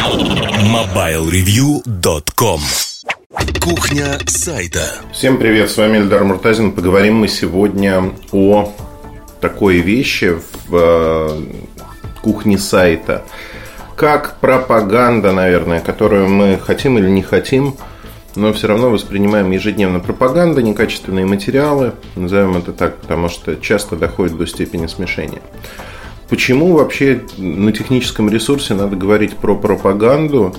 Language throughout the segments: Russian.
MobileReview.com Кухня сайта Всем привет, с вами Эльдар Муртазин. Поговорим мы сегодня о такой вещи в э, кухне сайта, как пропаганда, наверное, которую мы хотим или не хотим, но все равно воспринимаем ежедневно пропаганда, некачественные материалы, назовем это так, потому что часто доходит до степени смешения. Почему вообще на техническом ресурсе надо говорить про пропаганду?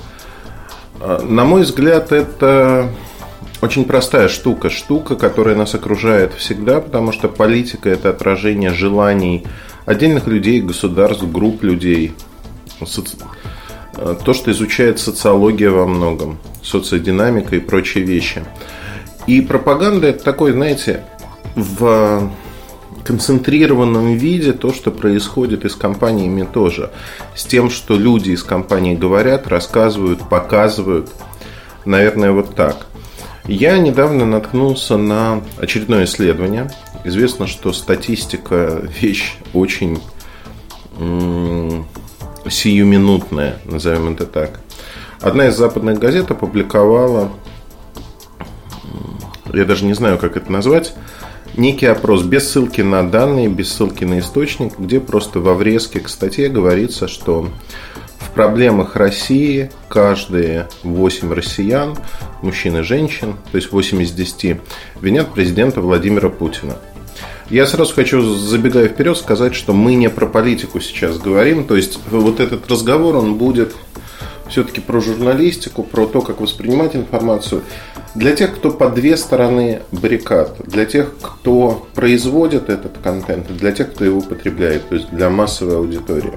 А, на мой взгляд, это очень простая штука. Штука, которая нас окружает всегда, потому что политика – это отражение желаний отдельных людей, государств, групп людей. А, то, что изучает социология во многом, социодинамика и прочие вещи. И пропаганда – это такой, знаете, в концентрированном виде то, что происходит и с компаниями тоже. С тем, что люди из компании говорят, рассказывают, показывают. Наверное, вот так. Я недавно наткнулся на очередное исследование. Известно, что статистика – вещь очень сиюминутная, назовем это так. Одна из западных газет опубликовала, я даже не знаю, как это назвать, некий опрос без ссылки на данные, без ссылки на источник, где просто во врезке к статье говорится, что в проблемах России каждые 8 россиян, мужчин и женщин, то есть 8 из 10, винят президента Владимира Путина. Я сразу хочу, забегая вперед, сказать, что мы не про политику сейчас говорим. То есть вот этот разговор, он будет все-таки про журналистику, про то, как воспринимать информацию. Для тех, кто по две стороны баррикад, для тех, кто производит этот контент, для тех, кто его потребляет, то есть для массовой аудитории.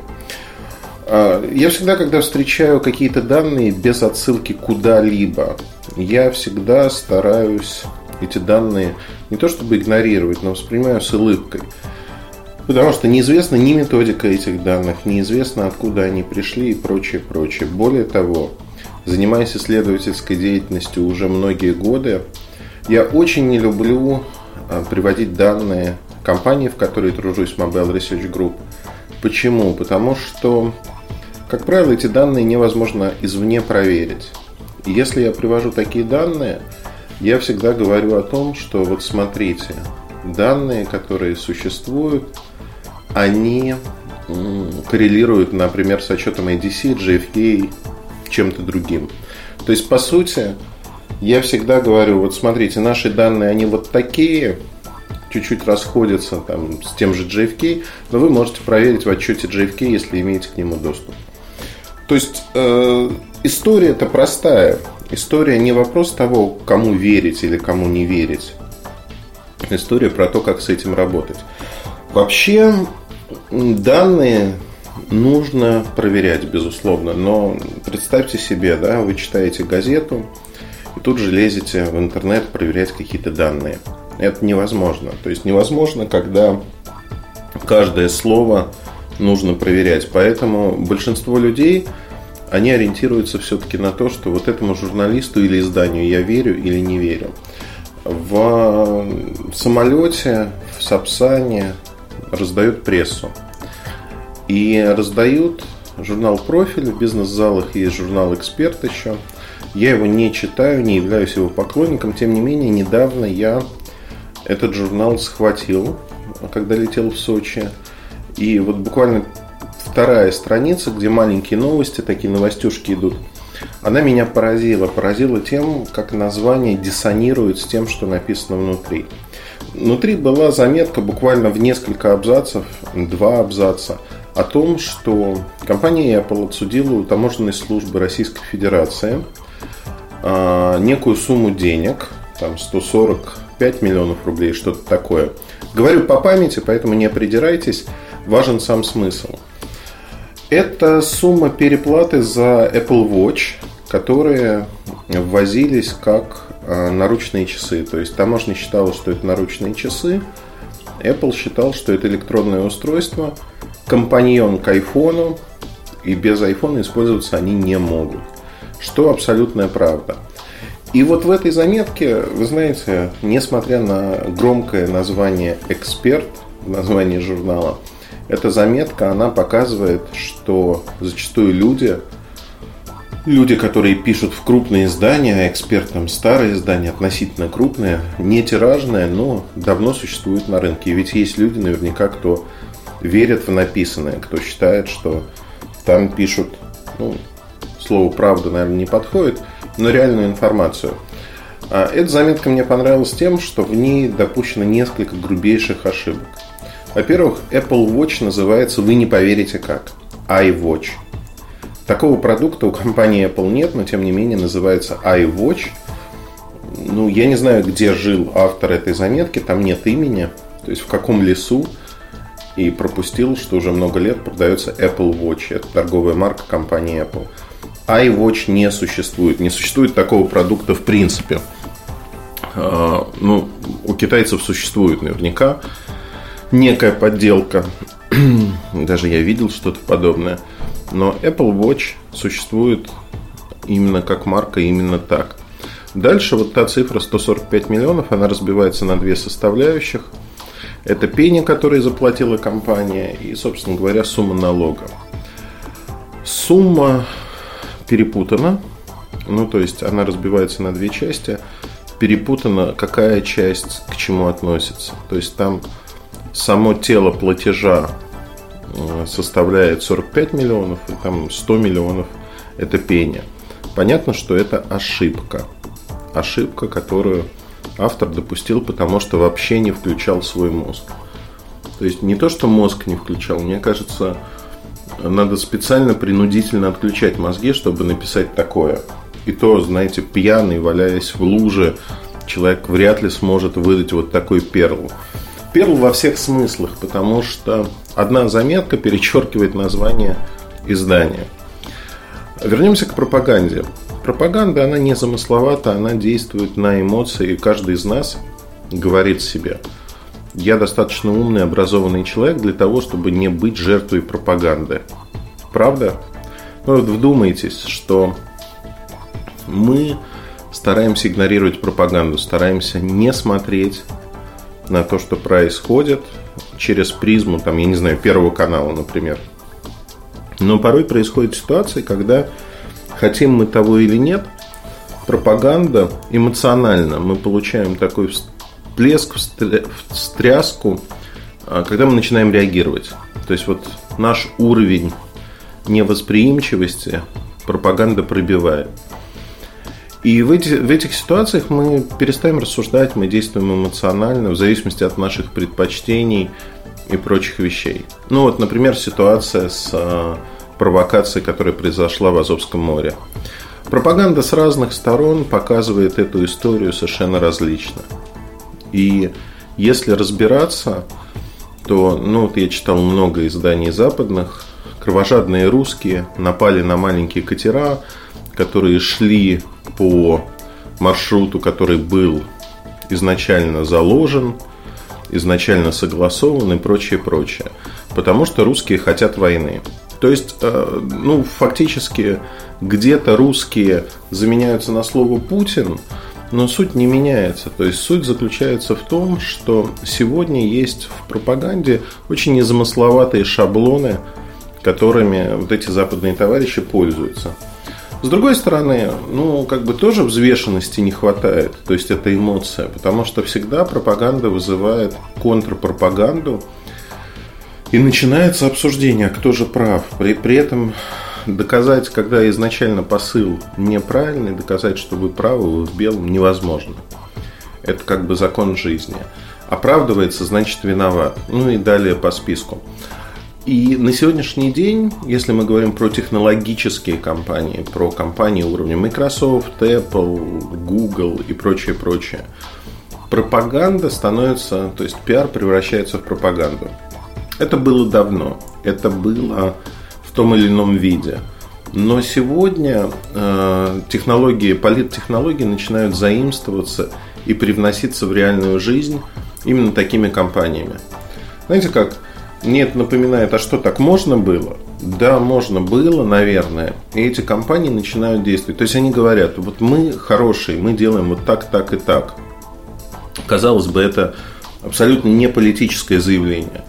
А, я всегда, когда встречаю какие-то данные без отсылки куда-либо, я всегда стараюсь эти данные не то чтобы игнорировать, но воспринимаю с улыбкой. Потому что неизвестна ни методика этих данных, неизвестно, откуда они пришли и прочее, прочее. Более того, занимаясь исследовательской деятельностью уже многие годы, я очень не люблю а, приводить данные компании, в которой тружусь, Mobile Research Group. Почему? Потому что, как правило, эти данные невозможно извне проверить. И если я привожу такие данные, я всегда говорю о том, что вот смотрите, данные, которые существуют, они коррелируют, например, с отчетом ADC, GFK, чем-то другим. То есть, по сути, я всегда говорю, вот смотрите, наши данные, они вот такие, чуть-чуть расходятся там, с тем же JFK, но вы можете проверить в отчете JFK, если имеете к нему доступ. То есть э, история это простая. История не вопрос того, кому верить или кому не верить. История про то, как с этим работать. Вообще, данные нужно проверять, безусловно. Но представьте себе, да, вы читаете газету и тут же лезете в интернет проверять какие-то данные. Это невозможно. То есть невозможно, когда каждое слово нужно проверять. Поэтому большинство людей, они ориентируются все-таки на то, что вот этому журналисту или изданию я верю или не верю. В самолете, в Сапсане раздают прессу. И раздают журнал «Профиль». В бизнес-залах есть журнал «Эксперт» еще. Я его не читаю, не являюсь его поклонником. Тем не менее, недавно я этот журнал схватил, когда летел в Сочи. И вот буквально вторая страница, где маленькие новости, такие новостюшки идут, она меня поразила. Поразила тем, как название диссонирует с тем, что написано внутри. Внутри была заметка буквально в несколько абзацев, два абзаца, о том, что компания Apple отсудила у таможенной службы Российской Федерации а, некую сумму денег, там 145 миллионов рублей, что-то такое. Говорю по памяти, поэтому не придирайтесь, важен сам смысл. Это сумма переплаты за Apple Watch, которые ввозились как а, наручные часы. То есть таможня считала, что это наручные часы, Apple считал, что это электронное устройство – компаньон к айфону, и без айфона использоваться они не могут. Что абсолютная правда. И вот в этой заметке, вы знаете, несмотря на громкое название «Эксперт», название журнала, эта заметка, она показывает, что зачастую люди люди, которые пишут в крупные издания, а эксперт там старые издания, относительно крупные, не тиражные, но давно существуют на рынке. И ведь есть люди наверняка, кто верит в написанное, кто считает, что там пишут, ну, слово правда, наверное, не подходит, но реальную информацию. А эта заметка мне понравилась тем, что в ней допущено несколько грубейших ошибок. Во-первых, Apple Watch называется, вы не поверите как, iWatch. Такого продукта у компании Apple нет, но тем не менее называется iWatch. Ну, я не знаю, где жил автор этой заметки, там нет имени, то есть в каком лесу, и пропустил, что уже много лет продается Apple Watch. Это торговая марка компании Apple. iWatch не существует. Не существует такого продукта в принципе. А, ну, у китайцев существует наверняка некая подделка. Даже я видел что-то подобное. Но Apple Watch существует именно как марка, именно так. Дальше вот та цифра 145 миллионов, она разбивается на две составляющих. Это пени, который заплатила компания, и, собственно говоря, сумма налога. Сумма перепутана, ну, то есть она разбивается на две части. Перепутана, какая часть к чему относится. То есть там само тело платежа составляет 45 миллионов, и там 100 миллионов – это пеня. Понятно, что это ошибка. Ошибка, которую автор допустил, потому что вообще не включал свой мозг. То есть не то, что мозг не включал, мне кажется, надо специально принудительно отключать мозги, чтобы написать такое. И то, знаете, пьяный, валяясь в луже, человек вряд ли сможет выдать вот такой перл. Перл во всех смыслах, потому что одна заметка перечеркивает название издания. Вернемся к пропаганде. Пропаганда, она не замысловата, она действует на эмоции, и каждый из нас говорит себе, я достаточно умный, образованный человек для того, чтобы не быть жертвой пропаганды. Правда? Ну вот вдумайтесь, что мы стараемся игнорировать пропаганду, стараемся не смотреть на то, что происходит через призму, там, я не знаю, Первого канала, например. Но порой происходят ситуации, когда хотим мы того или нет, пропаганда эмоционально мы получаем такой всплеск, встряску, а, когда мы начинаем реагировать. То есть вот наш уровень невосприимчивости пропаганда пробивает. И в, эти, в этих ситуациях мы перестаем рассуждать, мы действуем эмоционально, в зависимости от наших предпочтений и прочих вещей. Ну вот, например, ситуация с э, провокацией, которая произошла в Азовском море. Пропаганда с разных сторон показывает эту историю совершенно различно. И если разбираться, то, ну вот я читал много изданий западных, кровожадные русские напали на маленькие катера, которые шли по маршруту, который был изначально заложен, изначально согласован и прочее, прочее. Потому что русские хотят войны. То есть, э, ну, фактически где-то русские заменяются на слово Путин, но суть не меняется. То есть суть заключается в том, что сегодня есть в пропаганде очень незамысловатые шаблоны, которыми вот эти западные товарищи пользуются. С другой стороны, ну, как бы тоже взвешенности не хватает. То есть это эмоция. Потому что всегда пропаганда вызывает контрпропаганду. И начинается обсуждение, кто же прав. При, при этом доказать, когда изначально посыл неправильный, доказать, что вы правы, вы в белом, невозможно. Это как бы закон жизни. Оправдывается, значит виноват. Ну и далее по списку. И на сегодняшний день, если мы говорим про технологические компании, про компании уровня Microsoft, Apple, Google и прочее, прочее, пропаганда становится, то есть пиар превращается в пропаганду. Это было давно, это было в том или ином виде. Но сегодня э, технологии, политтехнологии начинают заимствоваться и привноситься в реальную жизнь именно такими компаниями. Знаете как, мне это напоминает, а что так можно было? Да, можно было, наверное. И эти компании начинают действовать. То есть они говорят, вот мы хорошие, мы делаем вот так, так и так. Казалось бы, это абсолютно не политическое заявление.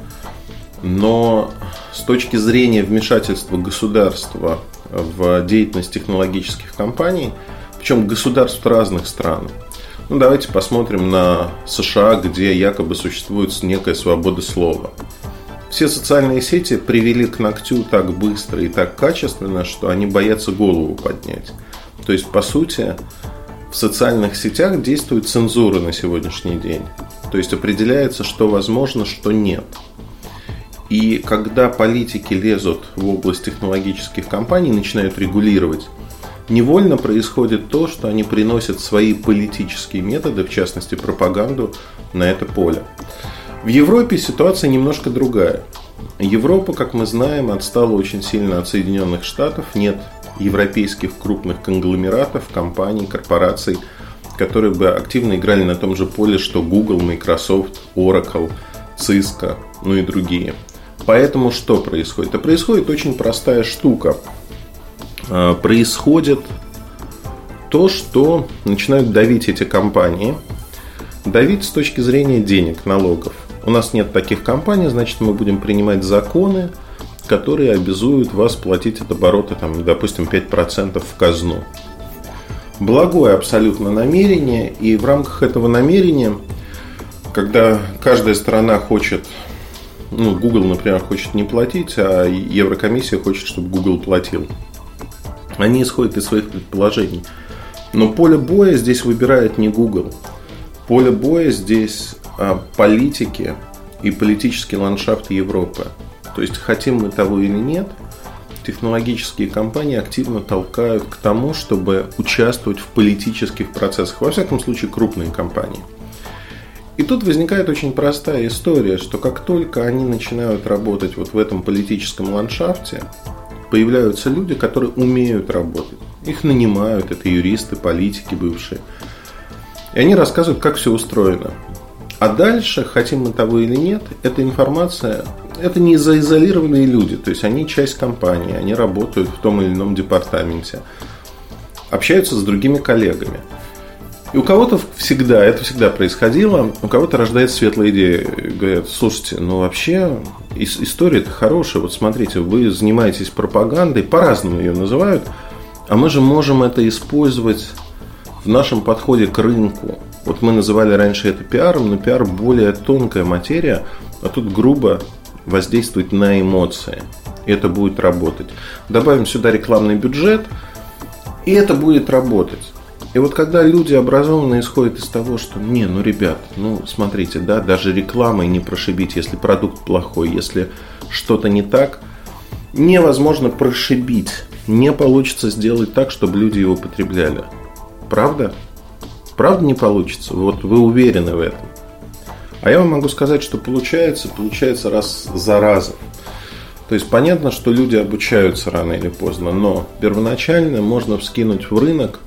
Но с точки зрения вмешательства государства в деятельность технологических компаний, причем государств разных стран. Ну, давайте посмотрим на США, где якобы существует некая свобода слова. Все социальные сети привели к ногтю так быстро и так качественно, что они боятся голову поднять. То есть, по сути, в социальных сетях действует цензура на сегодняшний день. То есть определяется, что возможно, что нет. И когда политики лезут в область технологических компаний, начинают регулировать, невольно происходит то, что они приносят свои политические методы, в частности пропаганду, на это поле. В Европе ситуация немножко другая. Европа, как мы знаем, отстала очень сильно от Соединенных Штатов. Нет европейских крупных конгломератов, компаний, корпораций, которые бы активно играли на том же поле, что Google, Microsoft, Oracle, Cisco, ну и другие. Поэтому что происходит? А происходит очень простая штука. А, происходит то, что начинают давить эти компании. Давить с точки зрения денег, налогов. У нас нет таких компаний, значит мы будем принимать законы, которые обязуют вас платить от оборота, там, допустим, 5% в казну. Благое абсолютно намерение, и в рамках этого намерения, когда каждая страна хочет, ну, Google, например, хочет не платить, а Еврокомиссия хочет, чтобы Google платил, они исходят из своих предположений. Но поле боя здесь выбирает не Google. Поле боя здесь политики и политический ландшафт Европы. То есть, хотим мы того или нет, технологические компании активно толкают к тому, чтобы участвовать в политических процессах. Во всяком случае, крупные компании. И тут возникает очень простая история, что как только они начинают работать вот в этом политическом ландшафте, появляются люди, которые умеют работать. Их нанимают, это юристы, политики бывшие. И они рассказывают, как все устроено. А дальше, хотим мы того или нет, эта информация, это не заизолированные люди, то есть они часть компании, они работают в том или ином департаменте, общаются с другими коллегами. И у кого-то всегда, это всегда происходило, у кого-то рождается светлая идея. Говорят, слушайте, ну вообще история это хорошая. Вот смотрите, вы занимаетесь пропагандой, по-разному ее называют, а мы же можем это использовать в нашем подходе к рынку. Вот мы называли раньше это пиаром, но пиар более тонкая материя, а тут грубо воздействует на эмоции. И это будет работать. Добавим сюда рекламный бюджет, и это будет работать. И вот когда люди образованные исходят из того, что не, ну ребят, ну смотрите, да, даже рекламой не прошибить, если продукт плохой, если что-то не так, невозможно прошибить. Не получится сделать так, чтобы люди его потребляли. Правда? Правда не получится? Вот вы уверены в этом. А я вам могу сказать, что получается, получается раз за разом. То есть понятно, что люди обучаются рано или поздно, но первоначально можно вскинуть в рынок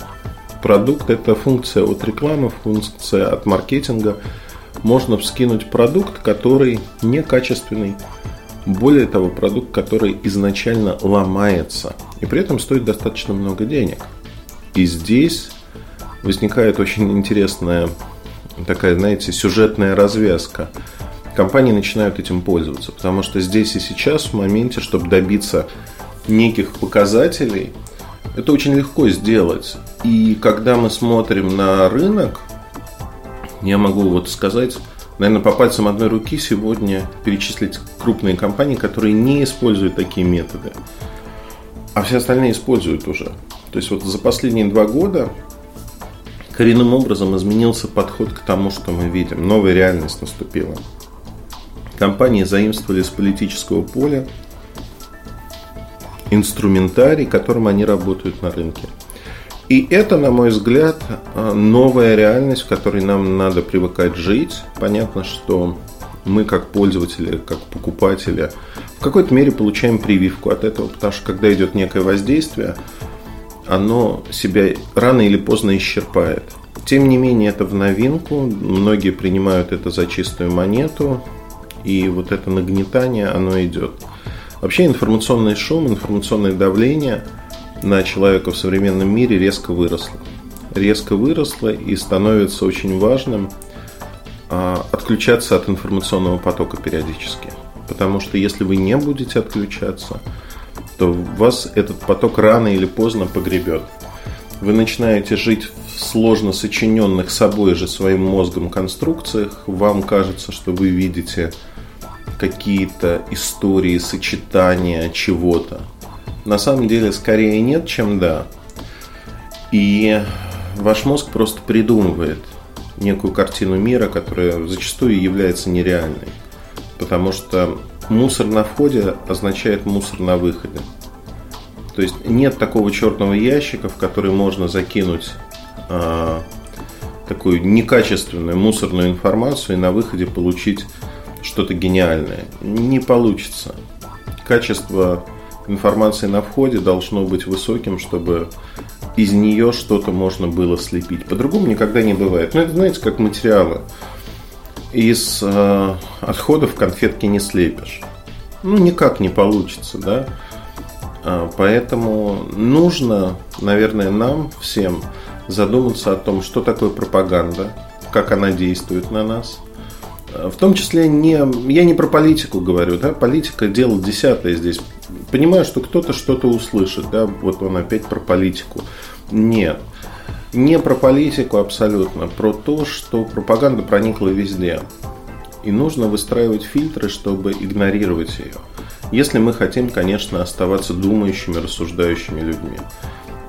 продукт, это функция от рекламы, функция от маркетинга. Можно вскинуть продукт, который некачественный, более того, продукт, который изначально ломается и при этом стоит достаточно много денег. И здесь возникает очень интересная такая, знаете, сюжетная развязка. Компании начинают этим пользоваться, потому что здесь и сейчас, в моменте, чтобы добиться неких показателей, это очень легко сделать. И когда мы смотрим на рынок, я могу вот сказать, наверное, по пальцам одной руки сегодня перечислить крупные компании, которые не используют такие методы. А все остальные используют уже. То есть вот за последние два года коренным образом изменился подход к тому, что мы видим. Новая реальность наступила. Компании заимствовали с политического поля инструментарий, которым они работают на рынке. И это, на мой взгляд, новая реальность, в которой нам надо привыкать жить. Понятно, что мы как пользователи, как покупатели в какой-то мере получаем прививку от этого, потому что когда идет некое воздействие, оно себя рано или поздно исчерпает. Тем не менее, это в новинку. Многие принимают это за чистую монету. И вот это нагнетание, оно идет. Вообще информационный шум, информационное давление на человека в современном мире резко выросло. Резко выросло и становится очень важным а, отключаться от информационного потока периодически. Потому что если вы не будете отключаться, то вас этот поток рано или поздно погребет. Вы начинаете жить в сложно сочиненных собой же своим мозгом конструкциях. Вам кажется, что вы видите какие-то истории, сочетания чего-то. На самом деле, скорее нет, чем да. И ваш мозг просто придумывает некую картину мира, которая зачастую является нереальной. Потому что мусор на входе означает мусор на выходе. То есть нет такого черного ящика, в который можно закинуть э, такую некачественную мусорную информацию и на выходе получить что-то гениальное. Не получится. Качество информации на входе должно быть высоким, чтобы из нее что-то можно было слепить. По-другому никогда не бывает. Ну, это, знаете, как материалы. Из э, отходов конфетки не слепишь. Ну, никак не получится, да. А, поэтому нужно, наверное, нам всем задуматься о том, что такое пропаганда, как она действует на нас. А, в том числе не, я не про политику говорю, да, политика дело десятое здесь. Понимаю, что кто-то что-то услышит, да, вот он опять про политику. Нет, не про политику абсолютно, про то, что пропаганда проникла везде. И нужно выстраивать фильтры, чтобы игнорировать ее. Если мы хотим, конечно, оставаться думающими, рассуждающими людьми.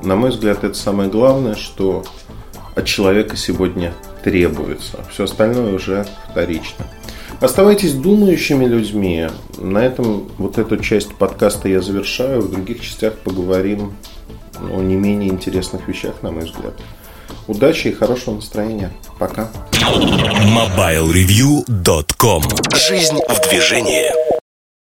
На мой взгляд, это самое главное, что от человека сегодня требуется. Все остальное уже вторично. Оставайтесь думающими людьми. На этом вот эту часть подкаста я завершаю. В других частях поговорим о не менее интересных вещах, на мой взгляд. Удачи и хорошего настроения. Пока. MobileReview.com Жизнь в движении.